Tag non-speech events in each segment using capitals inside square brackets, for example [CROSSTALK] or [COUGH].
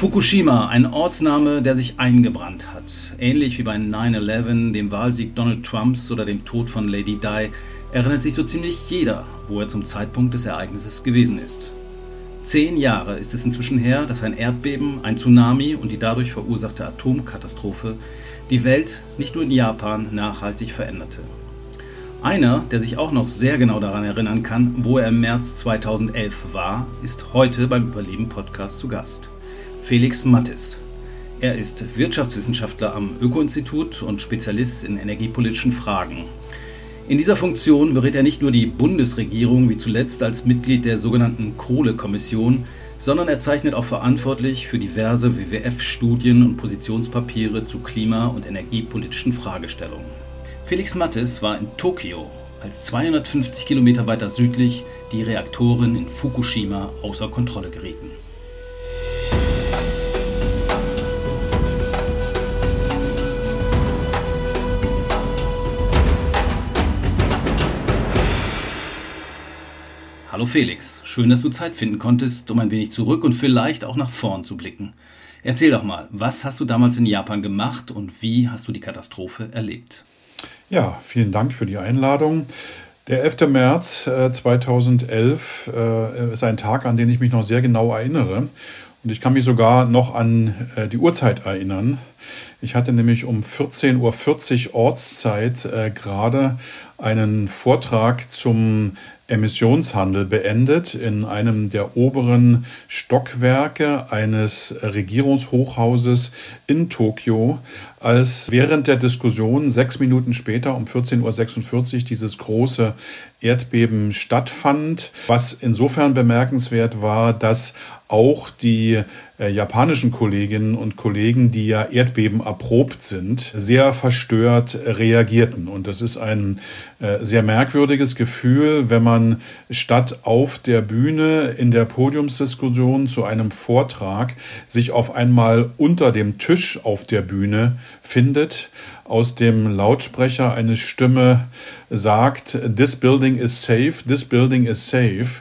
Fukushima, ein Ortsname, der sich eingebrannt hat. Ähnlich wie bei 9-11, dem Wahlsieg Donald Trumps oder dem Tod von Lady Di, erinnert sich so ziemlich jeder, wo er zum Zeitpunkt des Ereignisses gewesen ist. Zehn Jahre ist es inzwischen her, dass ein Erdbeben, ein Tsunami und die dadurch verursachte Atomkatastrophe die Welt nicht nur in Japan nachhaltig veränderte. Einer, der sich auch noch sehr genau daran erinnern kann, wo er im März 2011 war, ist heute beim Überleben Podcast zu Gast. Felix Mattis. Er ist Wirtschaftswissenschaftler am Öko-Institut und Spezialist in energiepolitischen Fragen. In dieser Funktion berät er nicht nur die Bundesregierung, wie zuletzt als Mitglied der sogenannten Kohlekommission, sondern er zeichnet auch verantwortlich für diverse WWF-Studien und Positionspapiere zu klima- und energiepolitischen Fragestellungen. Felix Mattis war in Tokio, als 250 Kilometer weiter südlich die Reaktoren in Fukushima außer Kontrolle gerieten. Hallo Felix, schön, dass du Zeit finden konntest, um ein wenig zurück und vielleicht auch nach vorn zu blicken. Erzähl doch mal, was hast du damals in Japan gemacht und wie hast du die Katastrophe erlebt? Ja, vielen Dank für die Einladung. Der 11. März 2011 äh, ist ein Tag, an den ich mich noch sehr genau erinnere. Und ich kann mich sogar noch an äh, die Uhrzeit erinnern. Ich hatte nämlich um 14.40 Uhr Ortszeit äh, gerade einen Vortrag zum Emissionshandel beendet in einem der oberen Stockwerke eines Regierungshochhauses in Tokio, als während der Diskussion sechs Minuten später um 14.46 Uhr dieses große Erdbeben stattfand, was insofern bemerkenswert war, dass auch die äh, japanischen Kolleginnen und Kollegen, die ja Erdbeben erprobt sind, sehr verstört reagierten. Und das ist ein äh, sehr merkwürdiges Gefühl, wenn man statt auf der Bühne in der Podiumsdiskussion zu einem Vortrag sich auf einmal unter dem Tisch auf der Bühne findet aus dem Lautsprecher eine Stimme sagt, This building is safe, this building is safe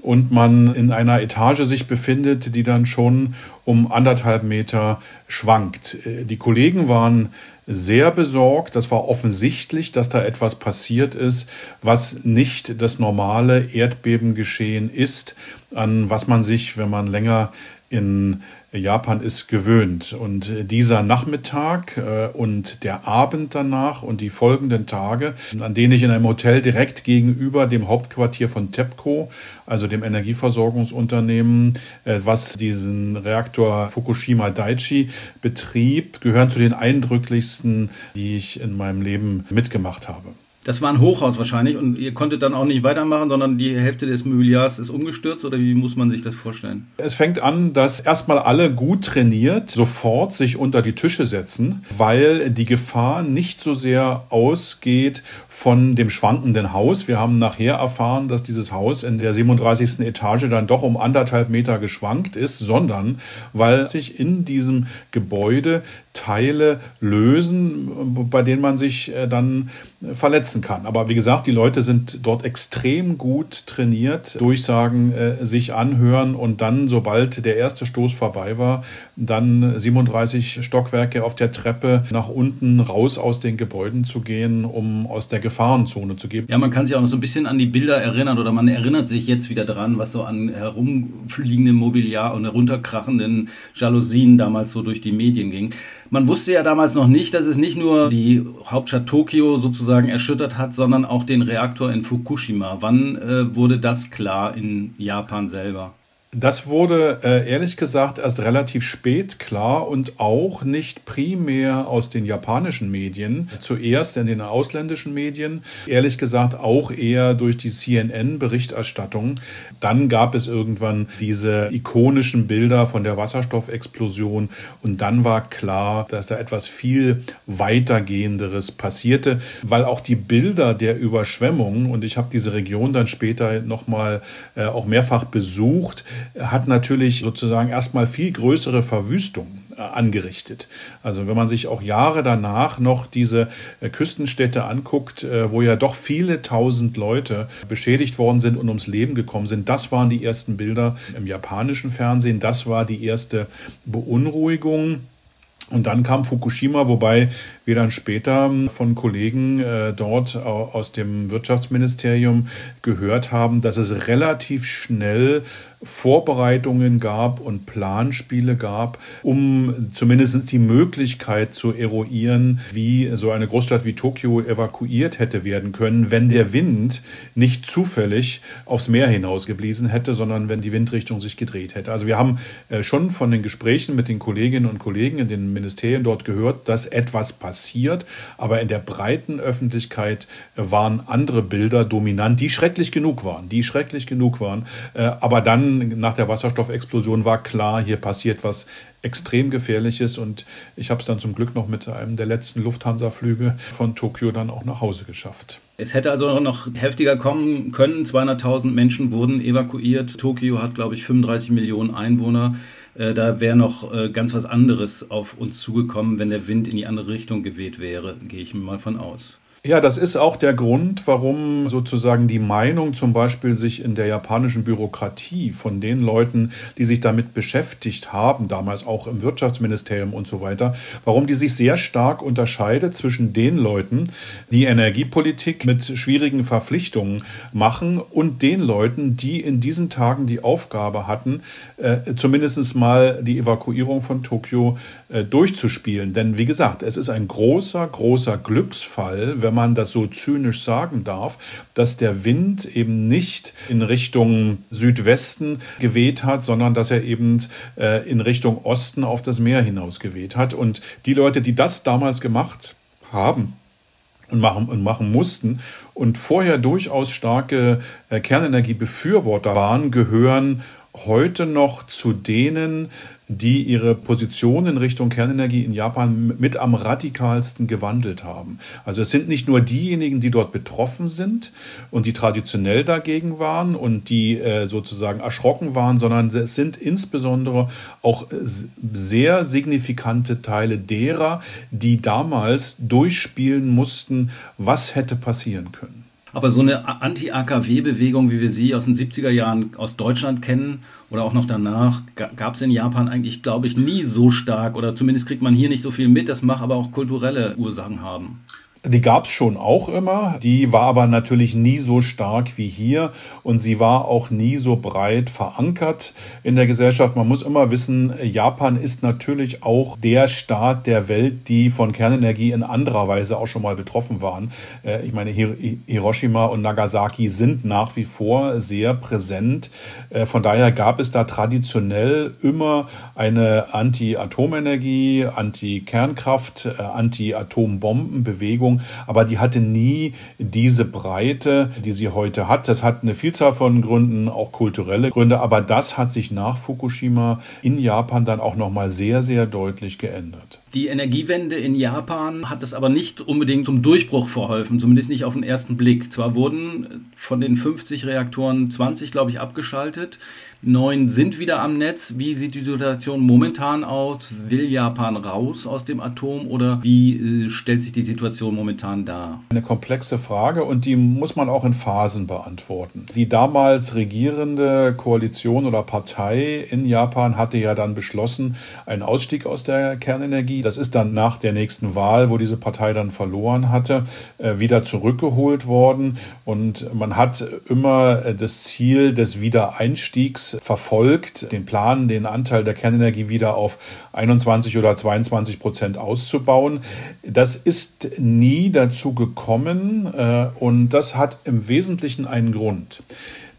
und man in einer Etage sich befindet, die dann schon um anderthalb Meter schwankt. Die Kollegen waren sehr besorgt. Das war offensichtlich, dass da etwas passiert ist, was nicht das normale Erdbebengeschehen ist, an was man sich, wenn man länger in Japan ist gewöhnt. Und dieser Nachmittag äh, und der Abend danach und die folgenden Tage, an denen ich in einem Hotel direkt gegenüber dem Hauptquartier von TEPCO, also dem Energieversorgungsunternehmen, äh, was diesen Reaktor Fukushima Daiichi betrieb, gehören zu den eindrücklichsten, die ich in meinem Leben mitgemacht habe. Das war ein Hochhaus wahrscheinlich und ihr konntet dann auch nicht weitermachen, sondern die Hälfte des Mobiliars ist umgestürzt oder wie muss man sich das vorstellen? Es fängt an, dass erstmal alle gut trainiert sofort sich unter die Tische setzen, weil die Gefahr nicht so sehr ausgeht von dem schwankenden Haus. Wir haben nachher erfahren, dass dieses Haus in der 37. Etage dann doch um anderthalb Meter geschwankt ist, sondern weil sich in diesem Gebäude Teile lösen, bei denen man sich äh, dann verletzen kann. Aber wie gesagt, die Leute sind dort extrem gut trainiert, Durchsagen äh, sich anhören und dann, sobald der erste Stoß vorbei war, dann 37 Stockwerke auf der Treppe nach unten raus aus den Gebäuden zu gehen, um aus der Gefahrenzone zu gehen. Ja, man kann sich auch noch so ein bisschen an die Bilder erinnern oder man erinnert sich jetzt wieder dran, was so an herumfliegendem Mobiliar und herunterkrachenden Jalousien damals so durch die Medien ging. Man wusste ja damals noch nicht, dass es nicht nur die Hauptstadt Tokio sozusagen erschüttert hat, sondern auch den Reaktor in Fukushima. Wann äh, wurde das klar in Japan selber? Das wurde äh, ehrlich gesagt erst relativ spät klar und auch nicht primär aus den japanischen Medien, zuerst in den ausländischen Medien, ehrlich gesagt auch eher durch die CNN-Berichterstattung. Dann gab es irgendwann diese ikonischen Bilder von der Wasserstoffexplosion und dann war klar, dass da etwas viel weitergehenderes passierte, weil auch die Bilder der Überschwemmung, und ich habe diese Region dann später nochmal äh, auch mehrfach besucht, hat natürlich sozusagen erstmal viel größere Verwüstung angerichtet. Also wenn man sich auch Jahre danach noch diese Küstenstädte anguckt, wo ja doch viele tausend Leute beschädigt worden sind und ums Leben gekommen sind, das waren die ersten Bilder im japanischen Fernsehen, das war die erste Beunruhigung. Und dann kam Fukushima, wobei wir dann später von Kollegen äh, dort aus dem Wirtschaftsministerium gehört haben, dass es relativ schnell Vorbereitungen gab und Planspiele gab, um zumindest die Möglichkeit zu eruieren, wie so eine Großstadt wie Tokio evakuiert hätte werden können, wenn der Wind nicht zufällig aufs Meer hinaus gebliesen hätte, sondern wenn die Windrichtung sich gedreht hätte. Also wir haben äh, schon von den Gesprächen mit den Kolleginnen und Kollegen in den Ministerien dort gehört, dass etwas passiert, aber in der breiten Öffentlichkeit waren andere Bilder dominant, die schrecklich genug waren, die schrecklich genug waren, äh, aber dann nach der Wasserstoffexplosion war klar, hier passiert was extrem gefährliches und ich habe es dann zum Glück noch mit einem der letzten Lufthansa-Flüge von Tokio dann auch nach Hause geschafft. Es hätte also noch heftiger kommen können. 200.000 Menschen wurden evakuiert. Tokio hat, glaube ich, 35 Millionen Einwohner. Äh, da wäre noch äh, ganz was anderes auf uns zugekommen, wenn der Wind in die andere Richtung geweht wäre, gehe ich mal von aus. Ja, das ist auch der Grund, warum sozusagen die Meinung zum Beispiel sich in der japanischen Bürokratie von den Leuten, die sich damit beschäftigt haben, damals auch im Wirtschaftsministerium und so weiter, warum die sich sehr stark unterscheidet zwischen den Leuten, die Energiepolitik mit schwierigen Verpflichtungen machen und den Leuten, die in diesen Tagen die Aufgabe hatten, äh, zumindest mal die Evakuierung von Tokio äh, durchzuspielen. Denn wie gesagt, es ist ein großer, großer Glücksfall, wenn wenn man das so zynisch sagen darf, dass der Wind eben nicht in Richtung Südwesten geweht hat, sondern dass er eben äh, in Richtung Osten auf das Meer hinaus geweht hat. Und die Leute, die das damals gemacht haben, und machen, und machen mussten und vorher durchaus starke äh, Kernenergiebefürworter waren, gehören heute noch zu denen, die ihre Position in Richtung Kernenergie in Japan mit am radikalsten gewandelt haben. Also es sind nicht nur diejenigen, die dort betroffen sind und die traditionell dagegen waren und die äh, sozusagen erschrocken waren, sondern es sind insbesondere auch sehr signifikante Teile derer, die damals durchspielen mussten, was hätte passieren können. Aber so eine Anti-AKW-Bewegung, wie wir sie aus den 70er Jahren aus Deutschland kennen oder auch noch danach, gab es in Japan eigentlich, glaube ich, nie so stark oder zumindest kriegt man hier nicht so viel mit. Das mag aber auch kulturelle Ursachen haben. Die gab es schon auch immer. Die war aber natürlich nie so stark wie hier und sie war auch nie so breit verankert in der Gesellschaft. Man muss immer wissen, Japan ist natürlich auch der Staat der Welt, die von Kernenergie in anderer Weise auch schon mal betroffen waren. Äh, ich meine, Hiroshima und Nagasaki sind nach wie vor sehr präsent. Äh, von daher gab es da traditionell immer eine Anti-Atomenergie, Anti-Kernkraft, äh, Anti-Atombombenbewegung Bewegung, aber die hatte nie diese Breite, die sie heute hat. Das hat eine Vielzahl von Gründen, auch kulturelle Gründe, aber das hat sich nach Fukushima in Japan dann auch noch mal sehr sehr deutlich geändert. Die Energiewende in Japan hat es aber nicht unbedingt zum Durchbruch verholfen, zumindest nicht auf den ersten Blick. Zwar wurden von den 50 Reaktoren 20, glaube ich, abgeschaltet. Neun sind wieder am Netz. Wie sieht die Situation momentan aus? Will Japan raus aus dem Atom oder wie äh, stellt sich die Situation momentan dar? Eine komplexe Frage und die muss man auch in Phasen beantworten. Die damals regierende Koalition oder Partei in Japan hatte ja dann beschlossen, einen Ausstieg aus der Kernenergie. Das ist dann nach der nächsten Wahl, wo diese Partei dann verloren hatte, äh, wieder zurückgeholt worden. Und man hat immer äh, das Ziel des Wiedereinstiegs verfolgt, den Plan, den Anteil der Kernenergie wieder auf 21 oder 22 Prozent auszubauen. Das ist nie dazu gekommen äh, und das hat im Wesentlichen einen Grund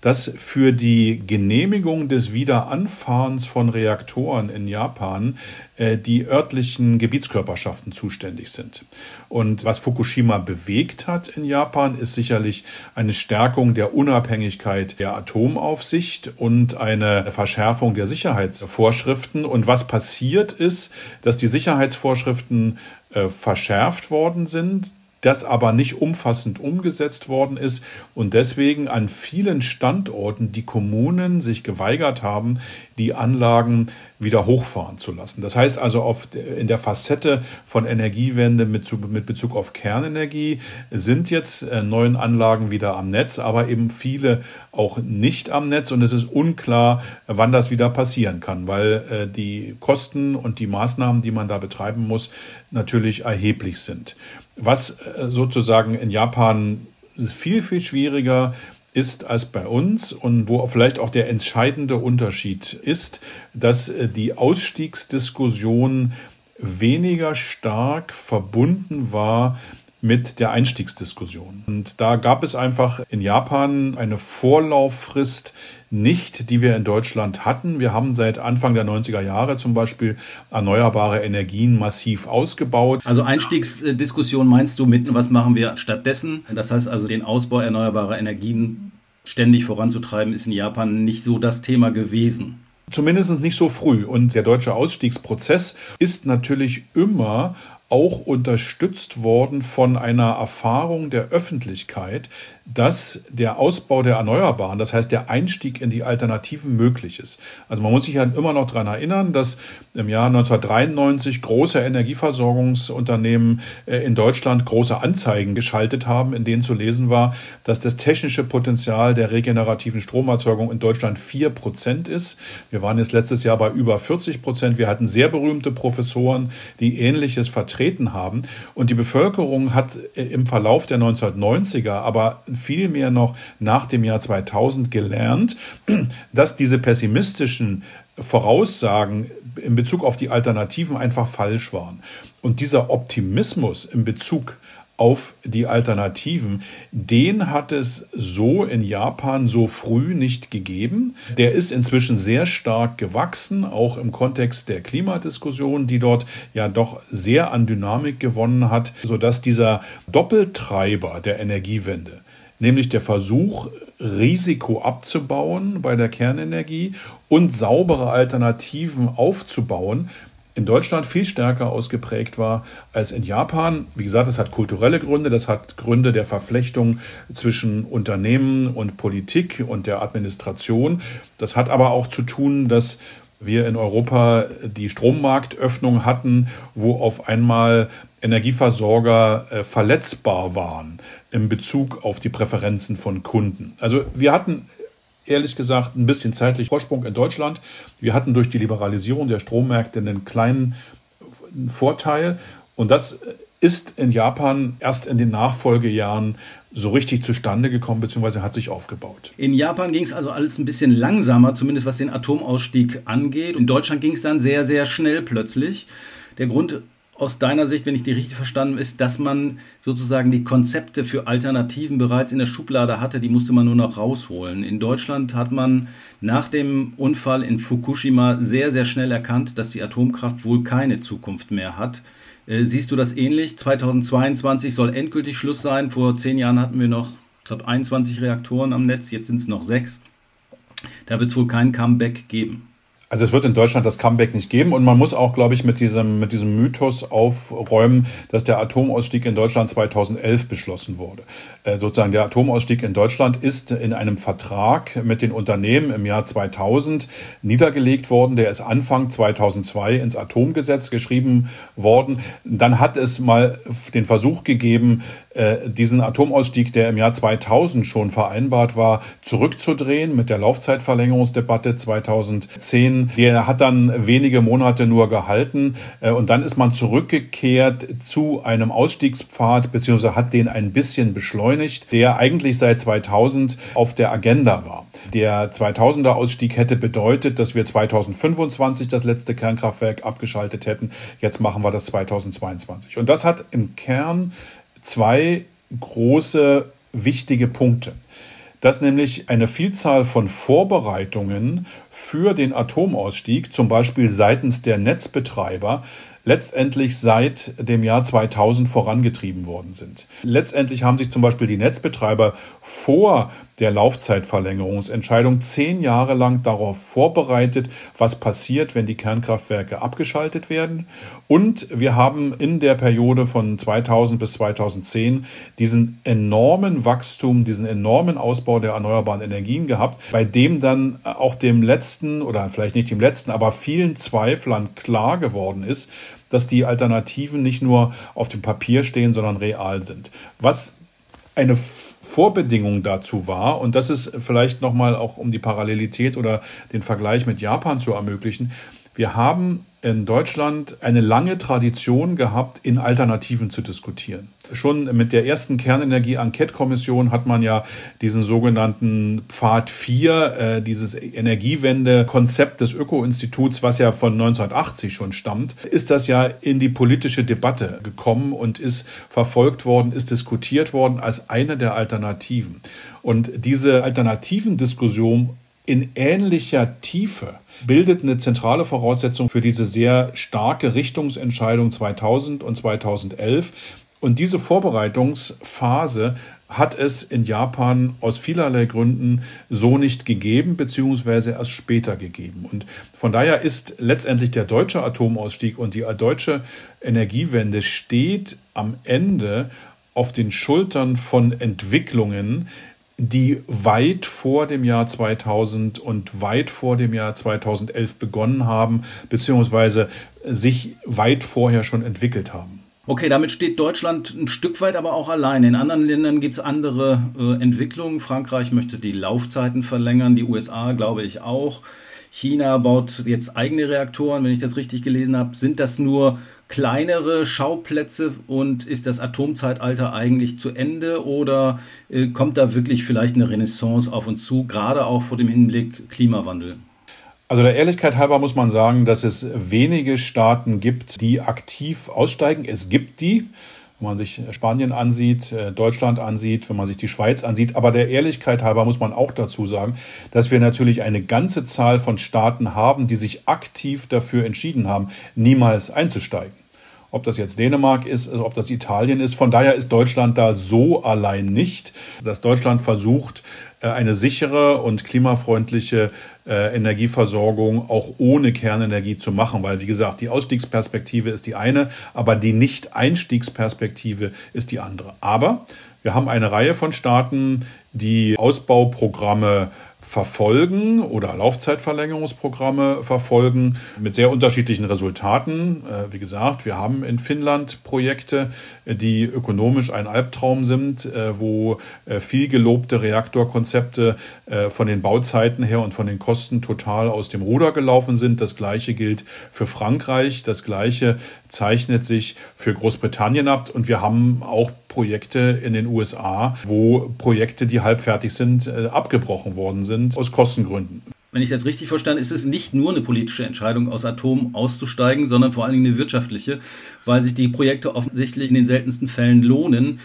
dass für die Genehmigung des Wiederanfahrens von Reaktoren in Japan äh, die örtlichen Gebietskörperschaften zuständig sind. Und was Fukushima bewegt hat in Japan, ist sicherlich eine Stärkung der Unabhängigkeit der Atomaufsicht und eine Verschärfung der Sicherheitsvorschriften. Und was passiert ist, dass die Sicherheitsvorschriften äh, verschärft worden sind, das aber nicht umfassend umgesetzt worden ist und deswegen an vielen Standorten die Kommunen sich geweigert haben, die Anlagen wieder hochfahren zu lassen. Das heißt also auf, in der Facette von Energiewende mit, mit Bezug auf Kernenergie sind jetzt äh, neuen Anlagen wieder am Netz, aber eben viele auch nicht am Netz und es ist unklar, wann das wieder passieren kann, weil äh, die Kosten und die Maßnahmen, die man da betreiben muss, natürlich erheblich sind. Was äh, sozusagen in Japan viel, viel schwieriger ist als bei uns und wo vielleicht auch der entscheidende Unterschied ist, dass äh, die Ausstiegsdiskussion weniger stark verbunden war mit der Einstiegsdiskussion. Und da gab es einfach in Japan eine Vorlauffrist nicht, die wir in Deutschland hatten. Wir haben seit Anfang der 90er Jahre zum Beispiel erneuerbare Energien massiv ausgebaut. Also Einstiegsdiskussion meinst du mit, was machen wir stattdessen? Das heißt also den Ausbau erneuerbarer Energien ständig voranzutreiben, ist in Japan nicht so das Thema gewesen. Zumindest nicht so früh. Und der deutsche Ausstiegsprozess ist natürlich immer auch unterstützt worden von einer Erfahrung der Öffentlichkeit, dass der Ausbau der Erneuerbaren, das heißt der Einstieg in die Alternativen möglich ist. Also man muss sich ja halt immer noch daran erinnern, dass im Jahr 1993 große Energieversorgungsunternehmen äh, in Deutschland große Anzeigen geschaltet haben, in denen zu lesen war, dass das technische Potenzial der regenerativen Stromerzeugung in Deutschland vier Prozent ist. Wir waren jetzt letztes Jahr bei über 40 Prozent. Wir hatten sehr berühmte Professoren, die Ähnliches vertreten haben. Und die Bevölkerung hat äh, im Verlauf der 1990er, aber vielmehr noch nach dem Jahr 2000 gelernt, [CLEARS THROAT] dass diese pessimistischen Voraussagen in Bezug auf die Alternativen einfach falsch waren. Und dieser Optimismus in Bezug auf die Alternativen, den hat es so in Japan so früh nicht gegeben. Der ist inzwischen sehr stark gewachsen, auch im Kontext der Klimadiskussion, die dort ja doch sehr an Dynamik gewonnen hat, sodass dieser Doppeltreiber der Energiewende, nämlich der Versuch, Risiko abzubauen bei der Kernenergie und saubere Alternativen aufzubauen, in Deutschland viel stärker ausgeprägt war als in Japan. Wie gesagt, das hat kulturelle Gründe, das hat Gründe der Verflechtung zwischen Unternehmen und Politik und der Administration. Das hat aber auch zu tun, dass wir in Europa die Strommarktöffnung hatten, wo auf einmal Energieversorger äh, verletzbar waren in Bezug auf die Präferenzen von Kunden. Also wir hatten ehrlich gesagt ein bisschen zeitlich Vorsprung in Deutschland. Wir hatten durch die Liberalisierung der Strommärkte einen kleinen Vorteil und das ist in Japan erst in den Nachfolgejahren so richtig zustande gekommen bzw. hat sich aufgebaut. In Japan ging es also alles ein bisschen langsamer, zumindest was den Atomausstieg angeht. In Deutschland ging es dann sehr, sehr schnell plötzlich. Der Grund aus deiner Sicht, wenn ich die richtig verstanden habe, ist, dass man sozusagen die Konzepte für Alternativen bereits in der Schublade hatte, die musste man nur noch rausholen. In Deutschland hat man nach dem Unfall in Fukushima sehr, sehr schnell erkannt, dass die Atomkraft wohl keine Zukunft mehr hat. Äh, siehst du das ähnlich? 2022 soll endgültig Schluss sein. Vor zehn Jahren hatten wir noch, ich glaube, 21 Reaktoren am Netz, jetzt sind es noch sechs. Da wird es wohl kein Comeback geben. Also es wird in Deutschland das Comeback nicht geben und man muss auch, glaube ich, mit diesem, mit diesem Mythos aufräumen, dass der Atomausstieg in Deutschland 2011 beschlossen wurde. Äh, sozusagen der Atomausstieg in Deutschland ist in einem Vertrag mit den Unternehmen im Jahr 2000 niedergelegt worden. Der ist Anfang 2002 ins Atomgesetz geschrieben worden. Dann hat es mal den Versuch gegeben, äh, diesen Atomausstieg, der im Jahr 2000 schon vereinbart war, zurückzudrehen mit der Laufzeitverlängerungsdebatte 2010. Der hat dann wenige Monate nur gehalten äh, und dann ist man zurückgekehrt zu einem Ausstiegspfad beziehungsweise hat den ein bisschen beschleunigt, der eigentlich seit 2000 auf der Agenda war. Der 2000er Ausstieg hätte bedeutet, dass wir 2025 das letzte Kernkraftwerk abgeschaltet hätten. Jetzt machen wir das 2022. Und das hat im Kern zwei große wichtige Punkte. Dass nämlich eine Vielzahl von Vorbereitungen für den Atomausstieg, zum Beispiel seitens der Netzbetreiber, letztendlich seit dem Jahr 2000 vorangetrieben worden sind. Letztendlich haben sich zum Beispiel die Netzbetreiber vor der Laufzeitverlängerungsentscheidung zehn Jahre lang darauf vorbereitet, was passiert, wenn die Kernkraftwerke abgeschaltet werden. Und wir haben in der Periode von 2000 bis 2010 diesen enormen Wachstum, diesen enormen Ausbau der erneuerbaren Energien gehabt, bei dem dann auch dem letzten oder vielleicht nicht dem letzten, aber vielen Zweiflern klar geworden ist, dass die Alternativen nicht nur auf dem Papier stehen, sondern real sind. Was eine Vorbedingung dazu war, und das ist vielleicht nochmal auch um die Parallelität oder den Vergleich mit Japan zu ermöglichen, wir haben in Deutschland eine lange Tradition gehabt, in Alternativen zu diskutieren. Schon mit der ersten Kernenergie-Enquete-Kommission hat man ja diesen sogenannten Pfad 4, äh, dieses Energiewende-Konzept des Öko-Instituts, was ja von 1980 schon stammt, ist das ja in die politische Debatte gekommen und ist verfolgt worden, ist diskutiert worden als eine der Alternativen. Und diese alternativen Diskussion in ähnlicher Tiefe bildet eine zentrale Voraussetzung für diese sehr starke Richtungsentscheidung 2000 und 2011. Und diese Vorbereitungsphase hat es in Japan aus vielerlei Gründen so nicht gegeben, beziehungsweise erst später gegeben. Und von daher ist letztendlich der deutsche Atomausstieg und die deutsche Energiewende steht am Ende auf den Schultern von Entwicklungen, die weit vor dem Jahr 2000 und weit vor dem Jahr 2011 begonnen haben, beziehungsweise sich weit vorher schon entwickelt haben. Okay, damit steht Deutschland ein Stück weit aber auch alleine. In anderen Ländern gibt es andere äh, Entwicklungen. Frankreich möchte die Laufzeiten verlängern, die USA glaube ich auch. China baut jetzt eigene Reaktoren, wenn ich das richtig gelesen habe. Sind das nur kleinere Schauplätze und ist das Atomzeitalter eigentlich zu Ende oder äh, kommt da wirklich vielleicht eine Renaissance auf uns zu, gerade auch vor dem Hinblick Klimawandel? Also der Ehrlichkeit halber muss man sagen, dass es wenige Staaten gibt, die aktiv aussteigen. Es gibt die wenn man sich Spanien ansieht, äh, Deutschland ansieht, wenn man sich die Schweiz ansieht. Aber der Ehrlichkeit halber muss man auch dazu sagen, dass wir natürlich eine ganze Zahl von Staaten haben, die sich aktiv dafür entschieden haben, niemals einzusteigen. Ob das jetzt Dänemark ist, ob das Italien ist. Von daher ist Deutschland da so allein nicht, dass Deutschland versucht, äh, eine sichere und klimafreundliche äh, Energieversorgung auch ohne Kernenergie zu machen, weil wie gesagt, die Ausstiegsperspektive ist die eine, aber die Nicht-Einstiegsperspektive ist die andere. Aber wir haben eine Reihe von Staaten, die Ausbauprogramme verfolgen oder Laufzeitverlängerungsprogramme verfolgen mit sehr unterschiedlichen Resultaten. Äh, wie gesagt, wir haben in Finnland Projekte, die ökonomisch ein Albtraum sind, äh, wo äh, viel gelobte Reaktorkonzepte von den Bauzeiten her und von den Kosten total aus dem Ruder gelaufen sind. Das gleiche gilt für Frankreich. Das gleiche zeichnet sich für Großbritannien ab. Und wir haben auch Projekte in den USA, wo Projekte, die halbfertig sind, abgebrochen worden sind sind aus Kostengründen. Wenn ich das richtig verstanden ist es nicht nur eine politische Entscheidung, aus Atom auszusteigen, sondern vor allen Dingen eine wirtschaftliche, weil sich die Projekte offensichtlich in den seltensten Fällen lohnen.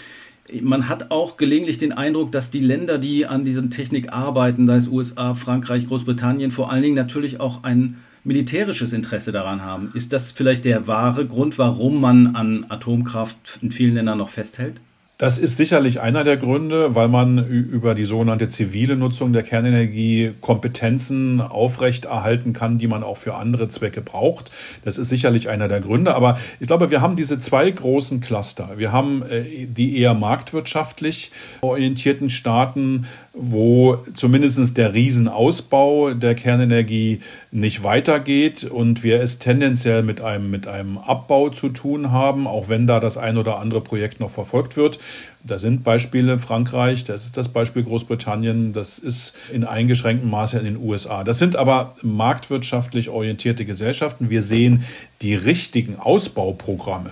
Man hat auch gelegentlich den Eindruck, dass die Länder, die an diesen Technik arbeiten, sei es USA, Frankreich, Großbritannien, vor allen Dingen natürlich auch ein militärisches Interesse daran haben. Ist das vielleicht der wahre Grund, warum man an Atomkraft in vielen Ländern noch festhält? Das ist sicherlich einer der Gründe, weil man über die sogenannte zivile Nutzung der Kernenergie Kompetenzen aufrechterhalten kann, die man auch für andere Zwecke braucht. Das ist sicherlich einer der Gründe. Aber ich glaube, wir haben diese zwei großen Cluster. Wir haben äh, die eher marktwirtschaftlich orientierten Staaten, wo zumindest der Riesenausbau der Kernenergie nicht weitergeht und wir es tendenziell mit einem, mit einem Abbau zu tun haben, auch wenn da das ein oder andere Projekt noch verfolgt wird. Da sind Beispiele Frankreich, das ist das Beispiel Großbritannien, das ist in eingeschränktem Maße in den USA. Das sind aber marktwirtschaftlich orientierte Gesellschaften. Wir sehen die richtigen Ausbauprogramme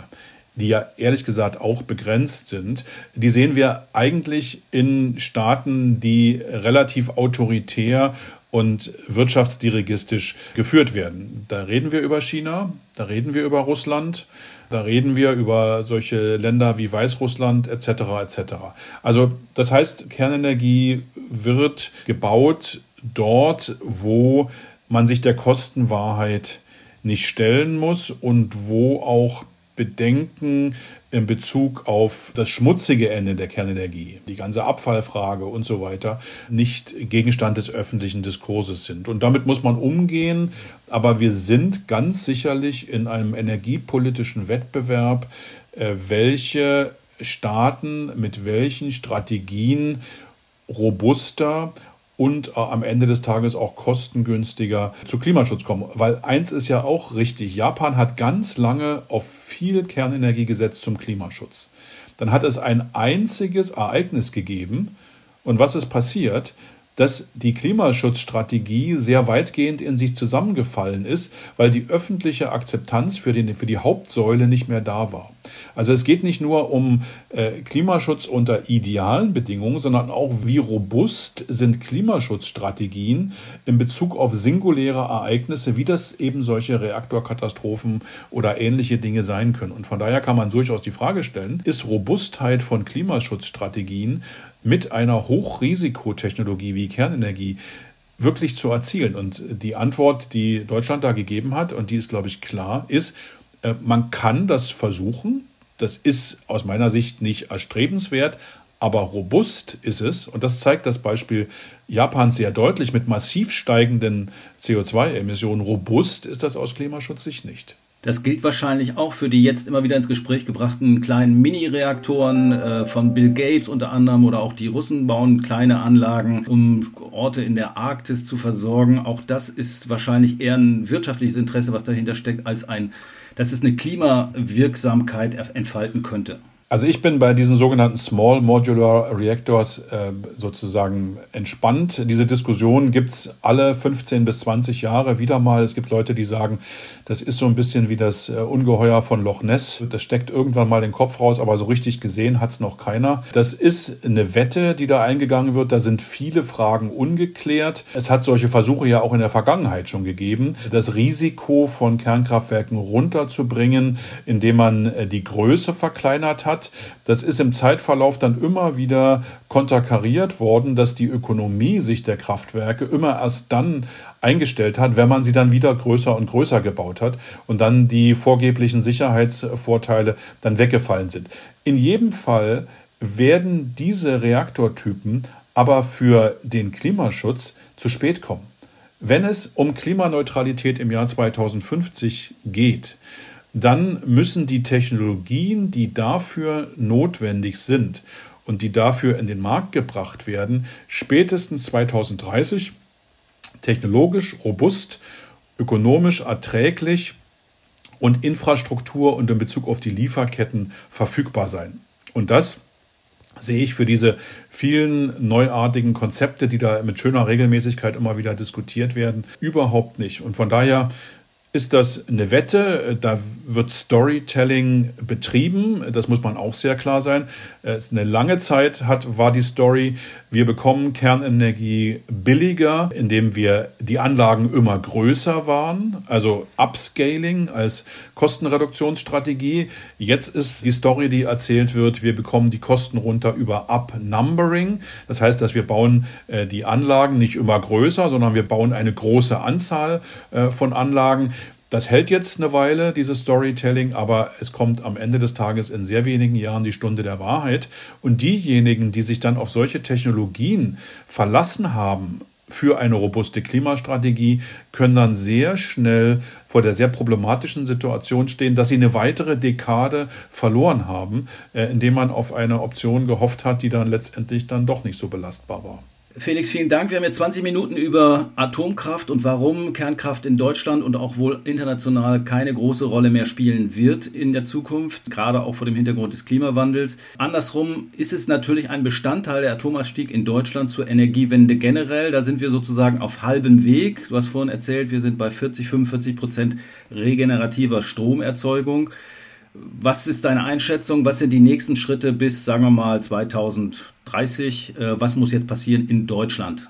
die ja ehrlich gesagt auch begrenzt sind, die sehen wir eigentlich in Staaten, die relativ autoritär und wirtschaftsdirigistisch geführt werden. Da reden wir über China, da reden wir über Russland, da reden wir über solche Länder wie Weißrussland etc. etc. Also das heißt, Kernenergie wird gebaut dort, wo man sich der Kostenwahrheit nicht stellen muss und wo auch Bedenken in Bezug auf das schmutzige Ende der Kernenergie, die ganze Abfallfrage und so weiter, nicht Gegenstand des öffentlichen Diskurses sind. Und damit muss man umgehen, aber wir sind ganz sicherlich in einem energiepolitischen Wettbewerb, äh, welche Staaten mit welchen Strategien robuster und äh, am Ende des Tages auch kostengünstiger zu Klimaschutz kommen. Weil eins ist ja auch richtig, Japan hat ganz lange auf viel Kernenergie gesetzt zum Klimaschutz. Dann hat es ein einziges Ereignis gegeben. Und was ist passiert? Dass die Klimaschutzstrategie sehr weitgehend in sich zusammengefallen ist, weil die öffentliche Akzeptanz für, den, für die Hauptsäule nicht mehr da war. Also es geht nicht nur um äh, Klimaschutz unter idealen Bedingungen, sondern auch, wie robust sind Klimaschutzstrategien in Bezug auf singuläre Ereignisse, wie das eben solche Reaktorkatastrophen oder ähnliche Dinge sein können. Und von daher kann man durchaus die Frage stellen, ist Robustheit von Klimaschutzstrategien mit einer Hochrisikotechnologie wie Kernenergie wirklich zu erzielen? Und die Antwort, die Deutschland da gegeben hat, und die ist, glaube ich, klar, ist, äh, man kann das versuchen. Das ist aus meiner Sicht nicht erstrebenswert, aber robust ist es. Und das zeigt das Beispiel Japans sehr deutlich mit massiv steigenden CO2-Emissionen. Robust ist das aus Klimaschutzsicht nicht. Das gilt wahrscheinlich auch für die jetzt immer wieder ins Gespräch gebrachten kleinen Mini-Reaktoren äh, von Bill Gates unter anderem oder auch die Russen bauen kleine Anlagen, um Orte in der Arktis zu versorgen. Auch das ist wahrscheinlich eher ein wirtschaftliches Interesse, was dahinter steckt, als ein, dass es eine Klimawirksamkeit entfalten könnte. Also ich bin bei diesen sogenannten Small Modular Reactors äh, sozusagen entspannt. Diese Diskussion gibt's alle 15 bis 20 Jahre wieder mal. Es gibt Leute, die sagen, das ist so ein bisschen wie das äh, Ungeheuer von Loch Ness. Das steckt irgendwann mal den Kopf raus, aber so richtig gesehen hat's noch keiner. Das ist eine Wette, die da eingegangen wird. Da sind viele Fragen ungeklärt. Es hat solche Versuche ja auch in der Vergangenheit schon gegeben, das Risiko von Kernkraftwerken runterzubringen, indem man äh, die Größe verkleinert hat. Das ist im Zeitverlauf dann immer wieder konterkariert worden, dass die Ökonomie sich der Kraftwerke immer erst dann eingestellt hat, wenn man sie dann wieder größer und größer gebaut hat und dann die vorgeblichen Sicherheitsvorteile dann weggefallen sind. In jedem Fall werden diese Reaktortypen aber für den Klimaschutz zu spät kommen. Wenn es um Klimaneutralität im Jahr 2050 geht, dann müssen die Technologien, die dafür notwendig sind und die dafür in den Markt gebracht werden, spätestens 2030 technologisch robust, ökonomisch erträglich und Infrastruktur und in Bezug auf die Lieferketten verfügbar sein. Und das sehe ich für diese vielen neuartigen Konzepte, die da mit schöner Regelmäßigkeit immer wieder diskutiert werden, überhaupt nicht. Und von daher ist das eine Wette. Da wird Storytelling betrieben. Das muss man auch sehr klar sein. Es eine lange Zeit hat, war die Story, wir bekommen Kernenergie billiger, indem wir die Anlagen immer größer waren. Also Upscaling als Kostenreduktionsstrategie. Jetzt ist die Story, die erzählt wird, wir bekommen die Kosten runter über Upnumbering. Das heißt, dass wir bauen äh, die Anlagen nicht immer größer, sondern wir bauen eine große Anzahl äh, von Anlagen. Das hält jetzt eine Weile, dieses Storytelling, aber es kommt am Ende des Tages in sehr wenigen Jahren die Stunde der Wahrheit. Und diejenigen, die sich dann auf solche Technologien verlassen haben, für eine robuste Klimastrategie, können dann sehr schnell vor der sehr problematischen Situation stehen, dass sie eine weitere Dekade verloren haben, äh, indem man auf eine Option gehofft hat, die dann letztendlich dann doch nicht so belastbar war. Felix, vielen Dank. Wir haben jetzt 20 Minuten über Atomkraft und warum Kernkraft in Deutschland und auch wohl international keine große Rolle mehr spielen wird in der Zukunft, gerade auch vor dem Hintergrund des Klimawandels. Andersrum ist es natürlich ein Bestandteil der Atomausstieg in Deutschland zur Energiewende generell. Da sind wir sozusagen auf halbem Weg. Du hast vorhin erzählt, wir sind bei 40, 45 Prozent regenerativer Stromerzeugung. Was ist deine Einschätzung? Was sind die nächsten Schritte bis, sagen wir mal, 2030? Äh, was muss jetzt passieren in Deutschland?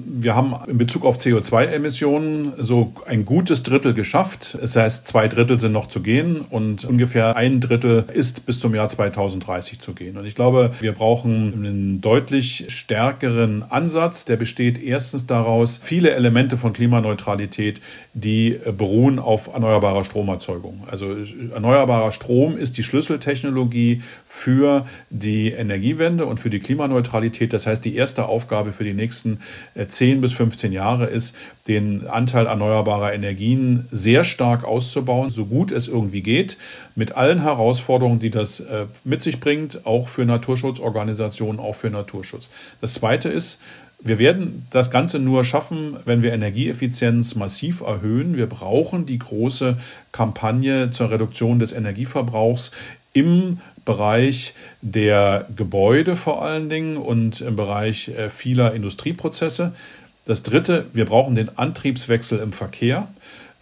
Wir haben in Bezug auf CO2-Emissionen so ein gutes Drittel geschafft. Das heißt, zwei Drittel sind noch zu gehen und ungefähr ein Drittel ist bis zum Jahr 2030 zu gehen. Und ich glaube, wir brauchen einen deutlich stärkeren Ansatz. Der besteht erstens daraus, viele Elemente von Klimaneutralität, die beruhen auf erneuerbarer Stromerzeugung. Also erneuerbarer Strom ist die Schlüsseltechnologie für die Energiewende und für die Klimaneutralität. Das heißt, die erste Aufgabe für die nächsten 10 bis 15 Jahre ist, den Anteil erneuerbarer Energien sehr stark auszubauen, so gut es irgendwie geht, mit allen Herausforderungen, die das äh, mit sich bringt, auch für Naturschutzorganisationen, auch für Naturschutz. Das Zweite ist, wir werden das Ganze nur schaffen, wenn wir Energieeffizienz massiv erhöhen. Wir brauchen die große Kampagne zur Reduktion des Energieverbrauchs im Bereich der Gebäude vor allen Dingen und im Bereich äh, vieler Industrieprozesse. Das Dritte, wir brauchen den Antriebswechsel im Verkehr.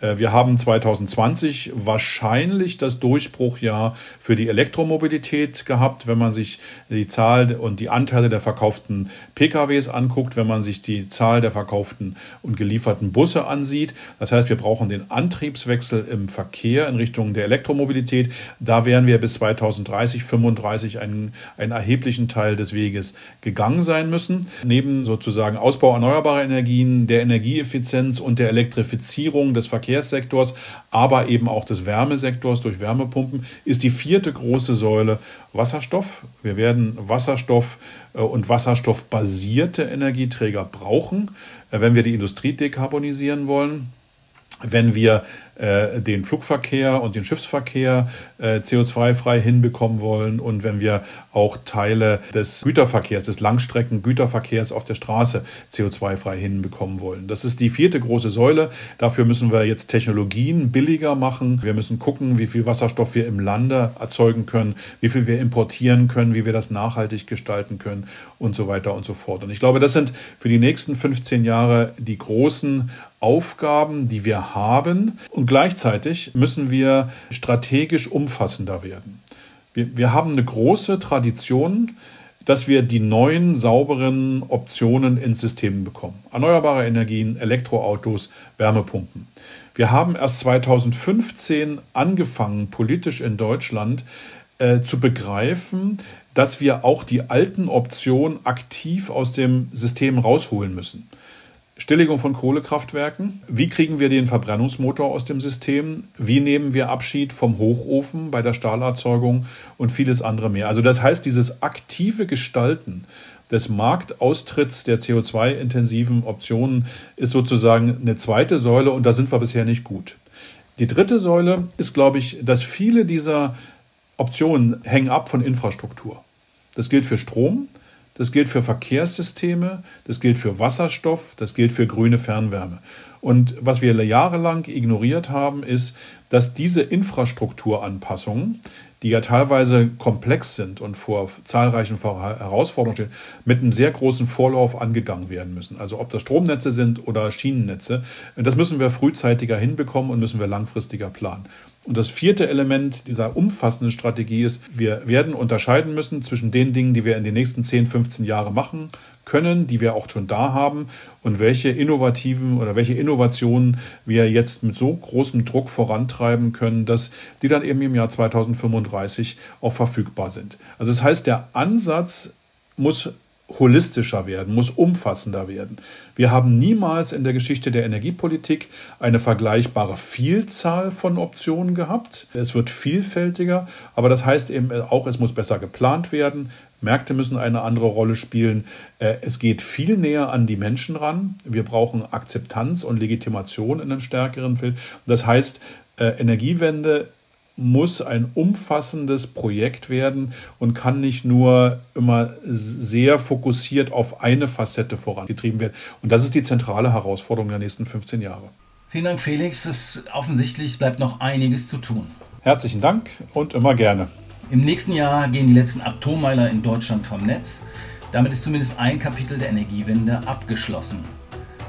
Äh, wir haben 2020 wahrscheinlich das Durchbruchjahr für die Elektromobilität gehabt, wenn man sich die Zahl und die Anteile der verkauften PKWs anguckt, wenn man sich die Zahl der verkauften und gelieferten Busse ansieht. Das heißt, wir brauchen den Antriebswechsel im Verkehr in Richtung der Elektromobilität. Da werden wir bis 2030, 35 einen, einen erheblichen Teil des Weges gegangen sein müssen. Neben sozusagen Ausbau erneuerbarer Energien, der Energieeffizienz und der Elektrifizierung des Verkehrs Verkehrssektors, aber eben auch des Wärmesektors durch Wärmepumpen, ist die vierte große Säule Wasserstoff. Wir werden Wasserstoff äh, und wasserstoffbasierte Energieträger brauchen, äh, wenn wir die Industrie dekarbonisieren wollen. Wenn wir äh, den Flugverkehr und den Schiffsverkehr äh, CO2-frei hinbekommen wollen und wenn wir auch Teile des Güterverkehrs, des Langstrecken-Güterverkehrs auf der Straße CO2-frei hinbekommen wollen. Das ist die vierte große Säule. Dafür müssen wir jetzt Technologien billiger machen. Wir müssen gucken, wie viel Wasserstoff wir im Lande erzeugen können, wie viel wir importieren können, wie wir das nachhaltig gestalten können und so weiter und so fort. Und ich glaube, das sind für die nächsten 15 Jahre die großen Aufgaben, die wir haben. Und gleichzeitig müssen wir strategisch umfassender werden. Wir, wir haben eine große Tradition, dass wir die neuen sauberen Optionen ins System bekommen. Erneuerbare Energien, Elektroautos, Wärmepumpen. Wir haben erst 2015 angefangen, politisch in Deutschland äh, zu begreifen, dass wir auch die alten Optionen aktiv aus dem System rausholen müssen. Stilllegung von Kohlekraftwerken. Wie kriegen wir den Verbrennungsmotor aus dem System? Wie nehmen wir Abschied vom Hochofen bei der Stahlerzeugung und vieles andere mehr? Also das heißt, dieses aktive Gestalten des Marktaustritts der CO2-intensiven Optionen ist sozusagen eine zweite Säule und da sind wir bisher nicht gut. Die dritte Säule ist, glaube ich, dass viele dieser Optionen hängen ab von Infrastruktur. Das gilt für Strom, das gilt für Verkehrssysteme, das gilt für Wasserstoff, das gilt für grüne Fernwärme. Und was wir jahrelang ignoriert haben, ist, dass diese Infrastrukturanpassungen, die ja teilweise komplex sind und vor zahlreichen Herausforderungen stehen, mit einem sehr großen Vorlauf angegangen werden müssen. Also ob das Stromnetze sind oder Schienennetze, das müssen wir frühzeitiger hinbekommen und müssen wir langfristiger planen. Und das vierte Element dieser umfassenden Strategie ist, wir werden unterscheiden müssen zwischen den Dingen, die wir in den nächsten 10, 15 Jahren machen können, die wir auch schon da haben und welche innovativen oder welche Innovationen wir jetzt mit so großem Druck vorantreiben können, dass die dann eben im Jahr 2035 auch verfügbar sind. Also das heißt, der Ansatz muss holistischer werden, muss umfassender werden. Wir haben niemals in der Geschichte der Energiepolitik eine vergleichbare Vielzahl von Optionen gehabt. Es wird vielfältiger, aber das heißt eben auch, es muss besser geplant werden. Märkte müssen eine andere Rolle spielen. Äh, es geht viel näher an die Menschen ran. Wir brauchen Akzeptanz und Legitimation in einem stärkeren Feld. Das heißt, äh, Energiewende muss ein umfassendes Projekt werden und kann nicht nur immer sehr fokussiert auf eine Facette vorangetrieben werden. Und das ist die zentrale Herausforderung der nächsten 15 Jahre. Vielen Dank, Felix. Es offensichtlich bleibt noch einiges zu tun. Herzlichen Dank und immer gerne. Im nächsten Jahr gehen die letzten Atommeiler in Deutschland vom Netz. Damit ist zumindest ein Kapitel der Energiewende abgeschlossen.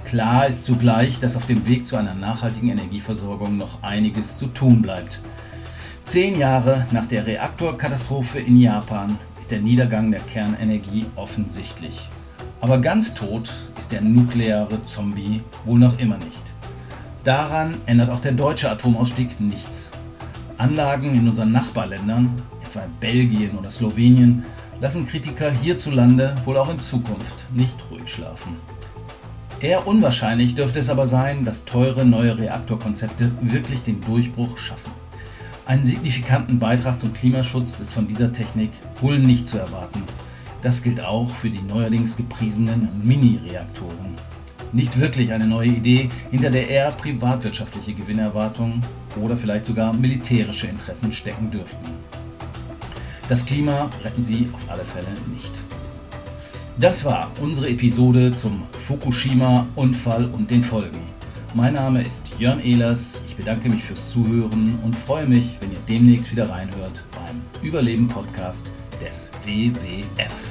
Klar ist zugleich, dass auf dem Weg zu einer nachhaltigen Energieversorgung noch einiges zu tun bleibt. Zehn Jahre nach der Reaktorkatastrophe in Japan ist der Niedergang der Kernenergie offensichtlich. Aber ganz tot ist der nukleare Zombie wohl noch immer nicht. Daran ändert auch der deutsche Atomausstieg nichts. Anlagen in unseren Nachbarländern, etwa in Belgien oder Slowenien, lassen Kritiker hierzulande wohl auch in Zukunft nicht ruhig schlafen. Eher unwahrscheinlich dürfte es aber sein, dass teure neue Reaktorkonzepte wirklich den Durchbruch schaffen. Einen signifikanten Beitrag zum Klimaschutz ist von dieser Technik wohl nicht zu erwarten. Das gilt auch für die neuerdings gepriesenen Mini-Reaktoren. Nicht wirklich eine neue Idee, hinter der eher privatwirtschaftliche Gewinnerwartungen oder vielleicht sogar militärische Interessen stecken dürften. Das Klima retten sie auf alle Fälle nicht. Das war unsere Episode zum Fukushima-Unfall und den Folgen. Mein Name ist Jörn Ehlers. Ich bedanke mich fürs Zuhören und freue mich, wenn ihr demnächst wieder reinhört beim Überleben-Podcast des WWF.